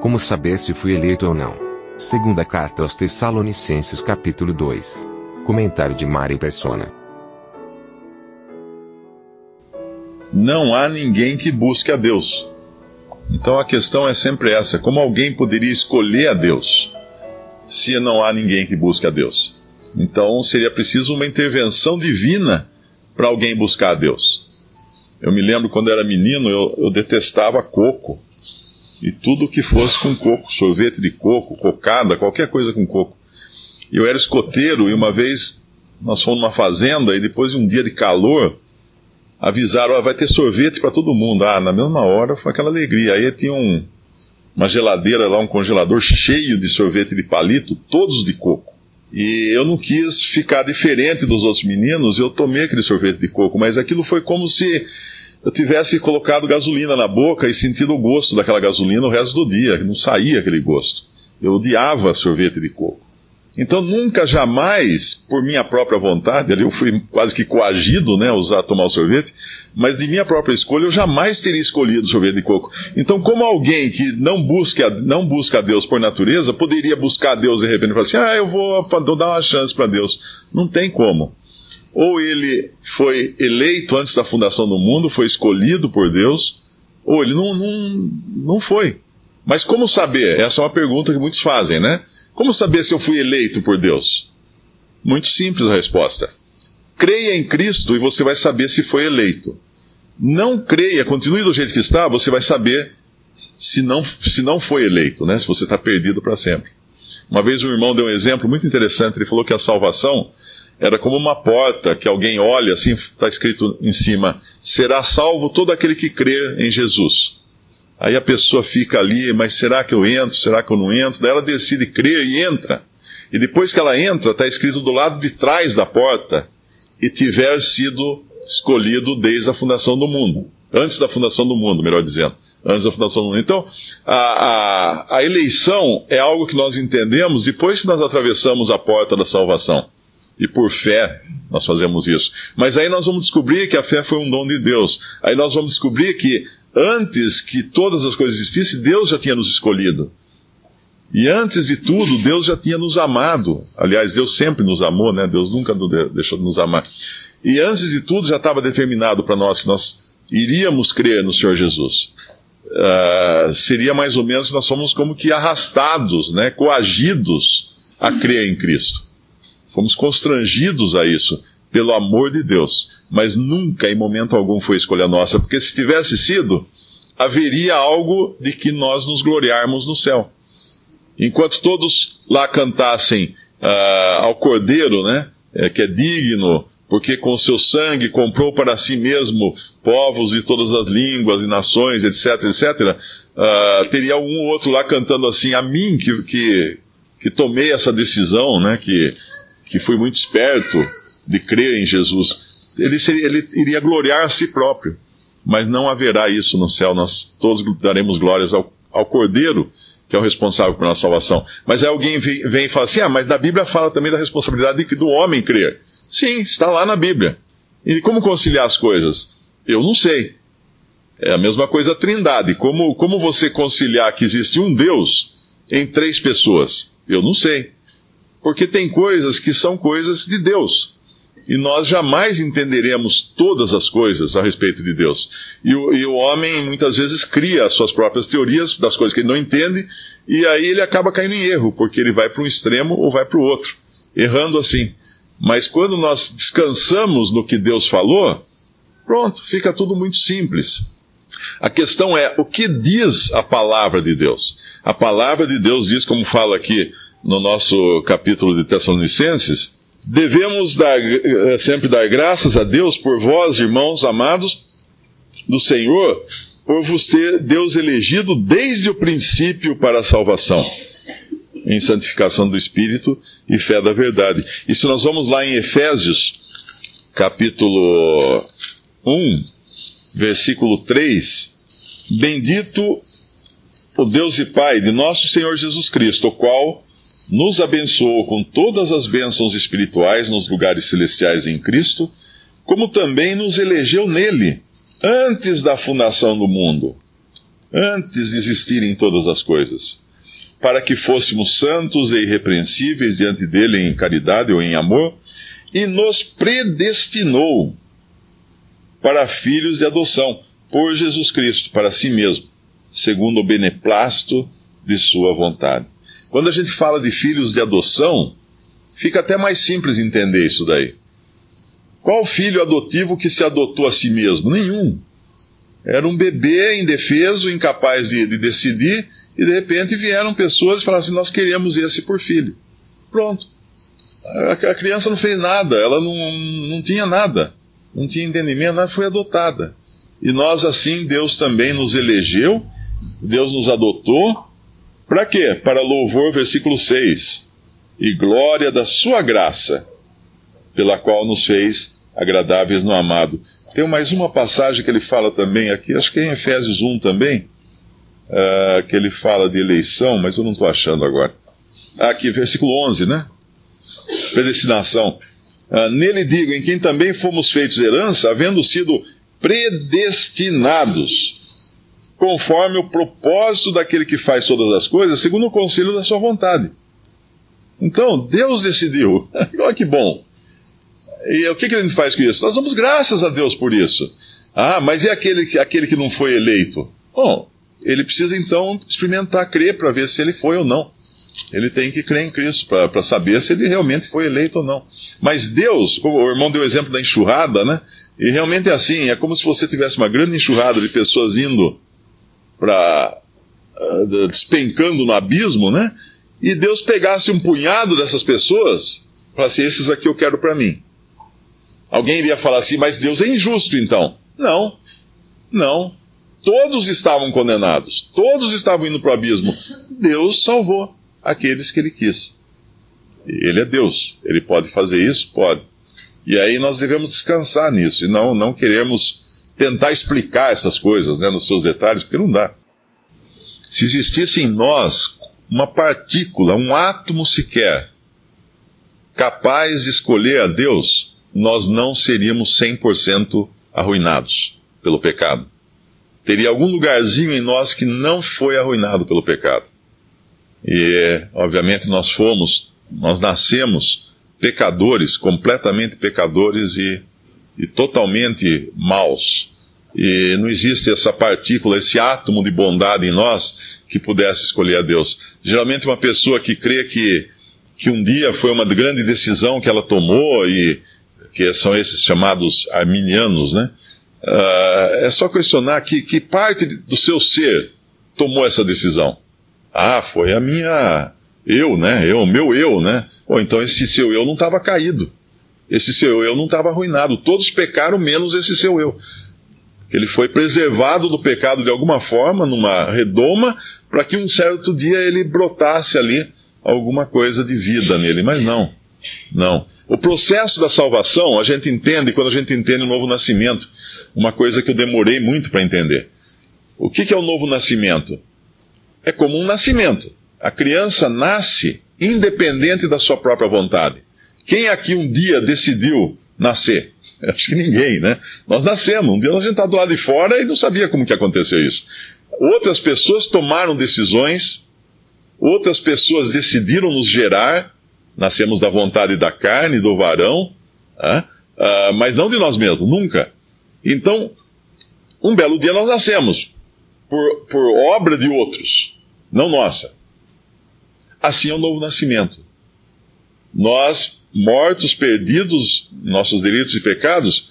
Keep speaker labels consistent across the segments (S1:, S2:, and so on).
S1: Como saber se fui eleito ou não? Segunda carta aos Tessalonicenses capítulo 2. Comentário de Mari Persona.
S2: Não há ninguém que busque a Deus. Então a questão é sempre essa: como alguém poderia escolher a Deus se não há ninguém que busque a Deus? Então seria preciso uma intervenção divina para alguém buscar a Deus. Eu me lembro quando era menino, eu, eu detestava coco. E tudo que fosse com coco, sorvete de coco, cocada, qualquer coisa com coco. Eu era escoteiro e uma vez nós fomos numa fazenda e depois de um dia de calor, avisaram, ah, vai ter sorvete para todo mundo. Ah, na mesma hora foi aquela alegria. Aí tinha um, uma geladeira lá, um congelador cheio de sorvete de palito, todos de coco. E eu não quis ficar diferente dos outros meninos, eu tomei aquele sorvete de coco, mas aquilo foi como se eu tivesse colocado gasolina na boca e sentido o gosto daquela gasolina o resto do dia, não saía aquele gosto. Eu odiava sorvete de coco. Então nunca, jamais, por minha própria vontade, ali eu fui quase que coagido, né, a usar, tomar o sorvete, mas de minha própria escolha eu jamais teria escolhido sorvete de coco. Então como alguém que não busca, não busca a Deus por natureza, poderia buscar a Deus de repente e falar assim, ah, eu vou, vou dar uma chance para Deus. Não tem como. Ou ele foi eleito antes da fundação do mundo, foi escolhido por Deus, ou ele não, não, não foi. Mas como saber? Essa é uma pergunta que muitos fazem, né? Como saber se eu fui eleito por Deus? Muito simples a resposta. Creia em Cristo e você vai saber se foi eleito. Não creia, continue do jeito que está, você vai saber se não, se não foi eleito, né? se você está perdido para sempre. Uma vez um irmão deu um exemplo muito interessante, ele falou que a salvação era como uma porta que alguém olha, assim está escrito em cima: será salvo todo aquele que crê em Jesus. Aí a pessoa fica ali, mas será que eu entro? Será que eu não entro? Daí ela decide crer e entra. E depois que ela entra, está escrito do lado de trás da porta, e tiver sido escolhido desde a fundação do mundo. Antes da fundação do mundo, melhor dizendo. Antes da fundação do mundo. Então, a, a, a eleição é algo que nós entendemos depois que nós atravessamos a porta da salvação. E por fé nós fazemos isso. Mas aí nós vamos descobrir que a fé foi um dom de Deus. Aí nós vamos descobrir que antes que todas as coisas existissem, Deus já tinha nos escolhido. E antes de tudo, Deus já tinha nos amado. Aliás, Deus sempre nos amou, né? Deus nunca deixou de nos amar. E antes de tudo, já estava determinado para nós que nós iríamos crer no Senhor Jesus. Uh, seria mais ou menos nós somos como que arrastados, né? Coagidos a crer em Cristo. Fomos constrangidos a isso pelo amor de Deus mas nunca, em momento algum, foi escolha nossa, porque se tivesse sido, haveria algo de que nós nos gloriarmos no céu. Enquanto todos lá cantassem uh, ao Cordeiro, né, é, que é digno, porque com seu sangue comprou para si mesmo povos de todas as línguas e nações, etc, etc, uh, teria um ou outro lá cantando assim, a mim que, que, que tomei essa decisão, né, que, que fui muito esperto de crer em Jesus ele, seria, ele iria gloriar a si próprio. Mas não haverá isso no céu, nós todos daremos glórias ao, ao Cordeiro, que é o responsável por nossa salvação. Mas aí alguém vem, vem e fala assim: ah, mas na Bíblia fala também da responsabilidade do homem crer. Sim, está lá na Bíblia. E como conciliar as coisas? Eu não sei. É a mesma coisa a trindade. Como, como você conciliar que existe um Deus em três pessoas? Eu não sei. Porque tem coisas que são coisas de Deus e nós jamais entenderemos todas as coisas a respeito de Deus. E o, e o, homem muitas vezes cria as suas próprias teorias das coisas que ele não entende, e aí ele acaba caindo em erro, porque ele vai para um extremo ou vai para o outro, errando assim. Mas quando nós descansamos no que Deus falou, pronto, fica tudo muito simples. A questão é o que diz a palavra de Deus. A palavra de Deus diz, como fala aqui no nosso capítulo de Tessalonicenses, Devemos dar, eh, sempre dar graças a Deus por vós, irmãos amados, do Senhor por vos ter Deus elegido desde o princípio para a salvação, em santificação do Espírito e fé da verdade. E se nós vamos lá em Efésios, capítulo 1, versículo 3, bendito o Deus e Pai de nosso Senhor Jesus Cristo, o qual nos abençoou com todas as bênçãos espirituais nos lugares celestiais em Cristo, como também nos elegeu nele, antes da fundação do mundo, antes de existirem todas as coisas, para que fôssemos santos e irrepreensíveis diante dele em caridade ou em amor, e nos predestinou para filhos de adoção por Jesus Cristo, para si mesmo, segundo o beneplácito de sua vontade. Quando a gente fala de filhos de adoção, fica até mais simples entender isso daí. Qual filho adotivo que se adotou a si mesmo? Nenhum. Era um bebê indefeso, incapaz de, de decidir, e de repente vieram pessoas e falaram assim: Nós queremos esse por filho. Pronto. A, a criança não fez nada, ela não, não tinha nada, não tinha entendimento, nada, foi adotada. E nós, assim, Deus também nos elegeu, Deus nos adotou, para quê? Para louvor, versículo 6. E glória da sua graça, pela qual nos fez agradáveis no amado. Tem mais uma passagem que ele fala também aqui, acho que é em Efésios 1 também, uh, que ele fala de eleição, mas eu não estou achando agora. Aqui, versículo 11, né? Predestinação. Uh, nele digo, em quem também fomos feitos herança, havendo sido predestinados conforme o propósito daquele que faz todas as coisas, segundo o conselho da sua vontade. Então, Deus decidiu. Olha que bom. E o que, que gente faz com isso? Nós damos graças a Deus por isso. Ah, mas e aquele, aquele que não foi eleito? Bom, ele precisa então experimentar crer para ver se ele foi ou não. Ele tem que crer em Cristo para saber se ele realmente foi eleito ou não. Mas Deus, o irmão deu o exemplo da enxurrada, né? E realmente é assim: é como se você tivesse uma grande enxurrada de pessoas indo para uh, ah, despencando no abismo, né? E Deus pegasse um punhado dessas pessoas, falasse: esses aqui eu quero para mim. Alguém iria falar assim, mas Deus é injusto então. Não, não. Todos estavam condenados, todos estavam indo para o abismo. Deus salvou aqueles que ele quis. Ele é Deus, ele pode fazer isso? Pode. E aí nós devemos descansar nisso e não, não queremos tentar explicar essas coisas né, nos seus detalhes, porque não dá. Se existisse em nós uma partícula, um átomo sequer, capaz de escolher a Deus, nós não seríamos 100% arruinados pelo pecado. Teria algum lugarzinho em nós que não foi arruinado pelo pecado. E, obviamente, nós fomos, nós nascemos pecadores, completamente pecadores e e totalmente maus. E não existe essa partícula, esse átomo de bondade em nós que pudesse escolher a Deus. Geralmente, uma pessoa que crê que, que um dia foi uma grande decisão que ela tomou, e que são esses chamados arminianos, né? Uh, é só questionar que, que parte do seu ser tomou essa decisão. Ah, foi a minha eu, né? Eu, meu eu, né? Ou então esse seu eu não estava caído esse seu eu não estava arruinado. Todos pecaram menos esse seu eu. Ele foi preservado do pecado de alguma forma, numa redoma, para que um certo dia ele brotasse ali alguma coisa de vida nele. Mas não, não. O processo da salvação a gente entende quando a gente entende o novo nascimento. Uma coisa que eu demorei muito para entender. O que, que é o novo nascimento? É como um nascimento. A criança nasce independente da sua própria vontade. Quem aqui um dia decidiu nascer? Acho que ninguém, né? Nós nascemos, um dia a gente está do lado de fora e não sabia como que aconteceu isso. Outras pessoas tomaram decisões, outras pessoas decidiram nos gerar, nascemos da vontade da carne, do varão, uh, mas não de nós mesmos, nunca. Então, um belo dia nós nascemos, por, por obra de outros, não nossa. Assim é o novo nascimento. Nós mortos, perdidos, nossos delitos e pecados,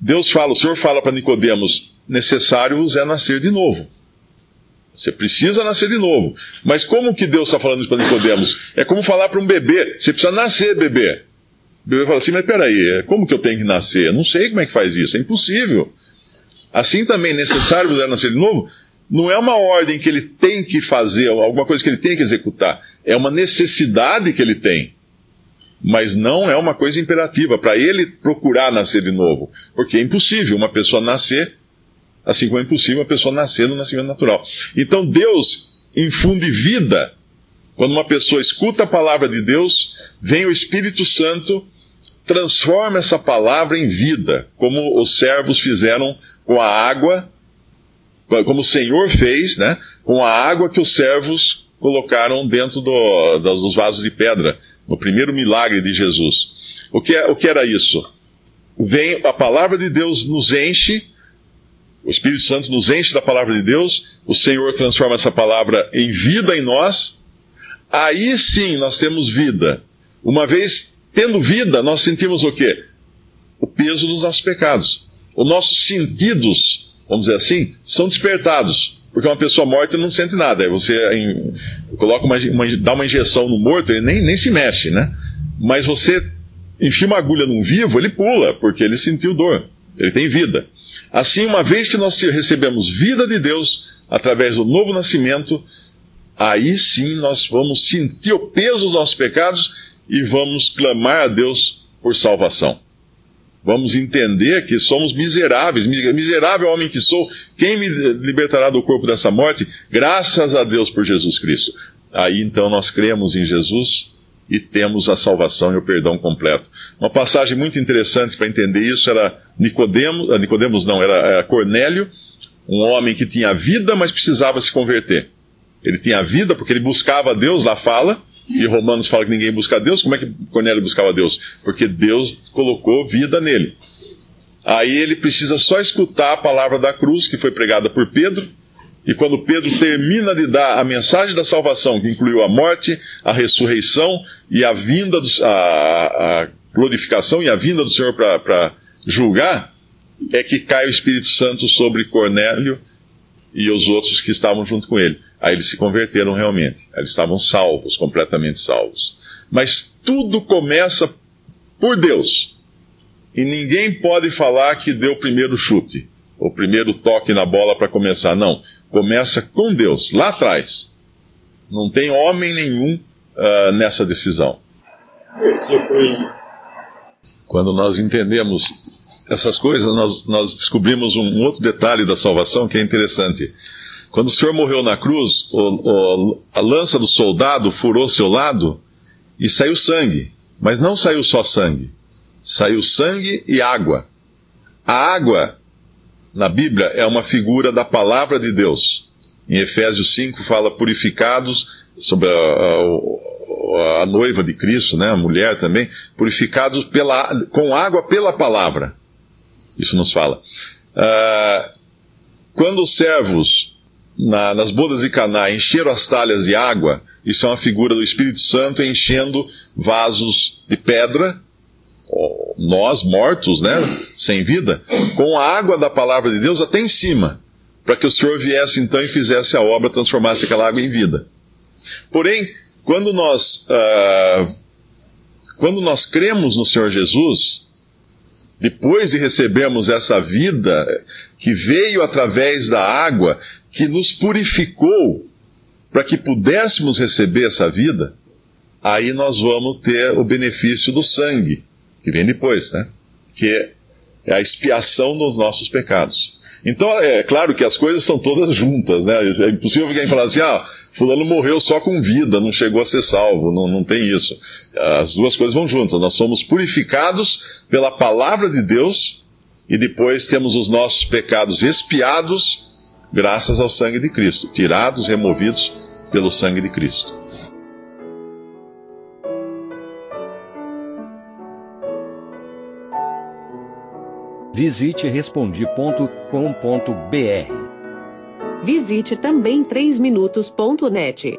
S2: Deus fala, o Senhor fala para Nicodemos, necessário é nascer de novo. Você precisa nascer de novo. Mas como que Deus está falando isso para Nicodemos? É como falar para um bebê, você precisa nascer, bebê. O bebê fala assim, mas peraí, como que eu tenho que nascer? Eu não sei como é que faz isso, é impossível. Assim também, necessário é nascer de novo, não é uma ordem que ele tem que fazer, alguma coisa que ele tem que executar. É uma necessidade que ele tem. Mas não é uma coisa imperativa para ele procurar nascer de novo. Porque é impossível uma pessoa nascer, assim como é impossível uma pessoa nascer no nascimento natural. Então Deus infunde vida. Quando uma pessoa escuta a palavra de Deus, vem o Espírito Santo, transforma essa palavra em vida, como os servos fizeram com a água como o Senhor fez, né, com a água que os servos colocaram dentro do, dos vasos de pedra, no primeiro milagre de Jesus. O que, é, o que era isso? Vem a palavra de Deus nos enche, o Espírito Santo nos enche da palavra de Deus, o Senhor transforma essa palavra em vida em nós, aí sim nós temos vida. Uma vez tendo vida, nós sentimos o quê? O peso dos nossos pecados. Os nossos sentidos vamos dizer assim, são despertados. Porque uma pessoa morta não sente nada. Você coloca uma, uma, dá uma injeção no morto, ele nem, nem se mexe, né? Mas você enfia uma agulha num vivo, ele pula, porque ele sentiu dor. Ele tem vida. Assim, uma vez que nós recebemos vida de Deus através do novo nascimento, aí sim nós vamos sentir o peso dos nossos pecados e vamos clamar a Deus por salvação. Vamos entender que somos miseráveis. Miserável homem que sou, quem me libertará do corpo dessa morte? Graças a Deus por Jesus Cristo. Aí então nós cremos em Jesus e temos a salvação e o perdão completo. Uma passagem muito interessante para entender isso era Nicodemos, ah, Nicodemos não, era, era Cornélio, um homem que tinha vida, mas precisava se converter. Ele tinha vida porque ele buscava Deus, lá fala, e Romanos fala que ninguém busca Deus. Como é que Cornélio buscava Deus? Porque Deus colocou vida nele. Aí ele precisa só escutar a palavra da cruz que foi pregada por Pedro. E quando Pedro termina de dar a mensagem da salvação, que incluiu a morte, a ressurreição e a vinda, do, a, a glorificação e a vinda do Senhor para julgar, é que cai o Espírito Santo sobre Cornélio e os outros que estavam junto com ele. Aí eles se converteram realmente. Eles estavam salvos, completamente salvos. Mas tudo começa por Deus. E ninguém pode falar que deu o primeiro chute, o primeiro toque na bola para começar. Não. Começa com Deus, lá atrás. Não tem homem nenhum uh, nessa decisão. Quando nós entendemos essas coisas, nós, nós descobrimos um outro detalhe da salvação que é interessante. Quando o Senhor morreu na cruz, o, o, a lança do soldado furou seu lado e saiu sangue. Mas não saiu só sangue. Saiu sangue e água. A água, na Bíblia, é uma figura da palavra de Deus. Em Efésios 5 fala purificados sobre a, a, a, noiva de Cristo, né, a mulher também, purificados pela, com água pela palavra. Isso nos fala. Uh, quando os servos na, nas bodas de Caná encheram as talhas de água, isso é uma figura do Espírito Santo enchendo vasos de pedra, nós mortos, né, sem vida, com a água da palavra de Deus até em cima, para que o Senhor viesse então e fizesse a obra, transformasse aquela água em vida. Porém, quando nós, uh, quando nós cremos no Senhor Jesus, depois de recebermos essa vida que veio através da água, que nos purificou para que pudéssemos receber essa vida, aí nós vamos ter o benefício do sangue, que vem depois, né? Que é a expiação dos nossos pecados. Então, é claro que as coisas são todas juntas, né? É impossível alguém falar assim, ah, fulano morreu só com vida, não chegou a ser salvo, não, não tem isso. As duas coisas vão juntas. Nós somos purificados pela palavra de Deus e depois temos os nossos pecados expiados graças ao sangue de Cristo, tirados, removidos pelo sangue de Cristo.
S3: Visite respondi.com.br.
S4: Visite também 3minutos.net.